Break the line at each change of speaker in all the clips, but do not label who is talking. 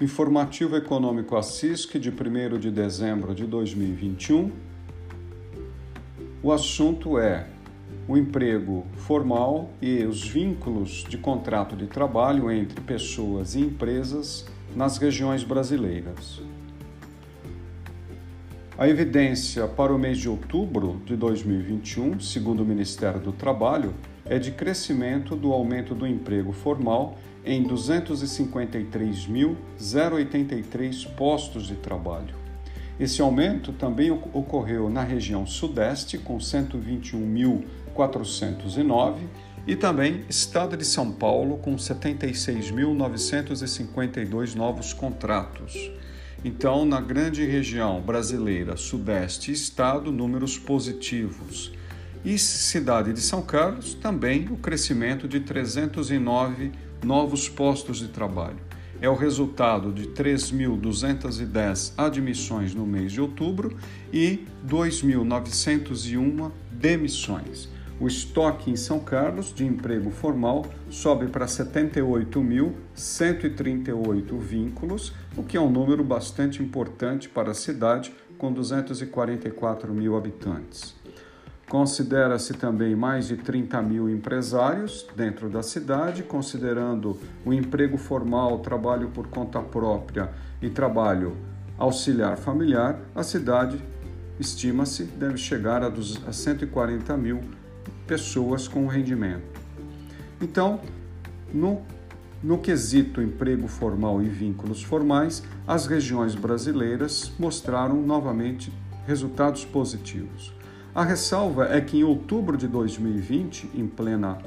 Informativo Econômico Assisc de 1 de dezembro de 2021. O assunto é o emprego formal e os vínculos de contrato de trabalho entre pessoas e empresas nas regiões brasileiras. A evidência para o mês de outubro de 2021, segundo o Ministério do Trabalho, é de crescimento do aumento do emprego formal em 253.083 postos de trabalho. Esse aumento também ocorreu na região Sudeste, com 121.409, e também Estado de São Paulo, com 76.952 novos contratos. Então, na grande região brasileira, Sudeste Estado, números positivos. E cidade de São Carlos, também o crescimento de 309 novos postos de trabalho. É o resultado de 3.210 admissões no mês de outubro e 2.901 demissões. O estoque em São Carlos de emprego formal sobe para 78.138 vínculos, o que é um número bastante importante para a cidade com 244 mil habitantes. Considera-se também mais de 30 mil empresários dentro da cidade, considerando o emprego formal, trabalho por conta própria e trabalho auxiliar familiar, a cidade, estima-se, deve chegar a 140 mil pessoas com rendimento. Então, no, no quesito emprego formal e vínculos formais, as regiões brasileiras mostraram novamente resultados positivos. A ressalva é que em outubro de 2020, em plena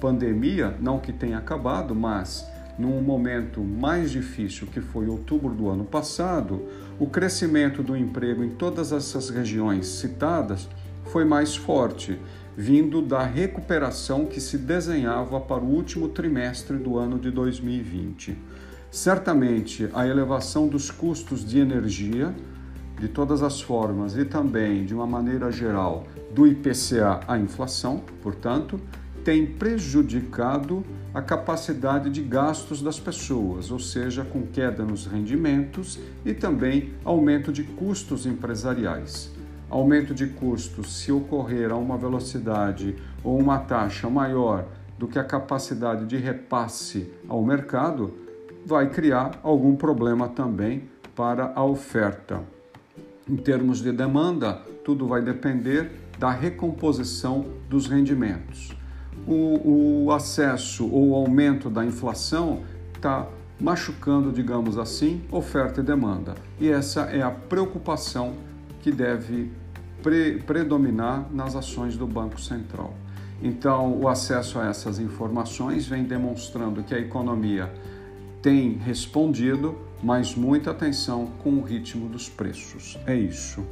pandemia, não que tenha acabado, mas num momento mais difícil que foi outubro do ano passado, o crescimento do emprego em todas essas regiões citadas foi mais forte, vindo da recuperação que se desenhava para o último trimestre do ano de 2020. Certamente, a elevação dos custos de energia de todas as formas e também, de uma maneira geral, do IPCA à inflação, portanto, tem prejudicado a capacidade de gastos das pessoas, ou seja, com queda nos rendimentos e também aumento de custos empresariais. Aumento de custos, se ocorrer a uma velocidade ou uma taxa maior do que a capacidade de repasse ao mercado, vai criar algum problema também para a oferta. Em termos de demanda, tudo vai depender da recomposição dos rendimentos. O, o acesso ou o aumento da inflação está machucando, digamos assim, oferta e demanda. E essa é a preocupação que deve pre predominar nas ações do Banco Central. Então, o acesso a essas informações vem demonstrando que a economia tem respondido, mas muita atenção com o ritmo dos preços. É isso.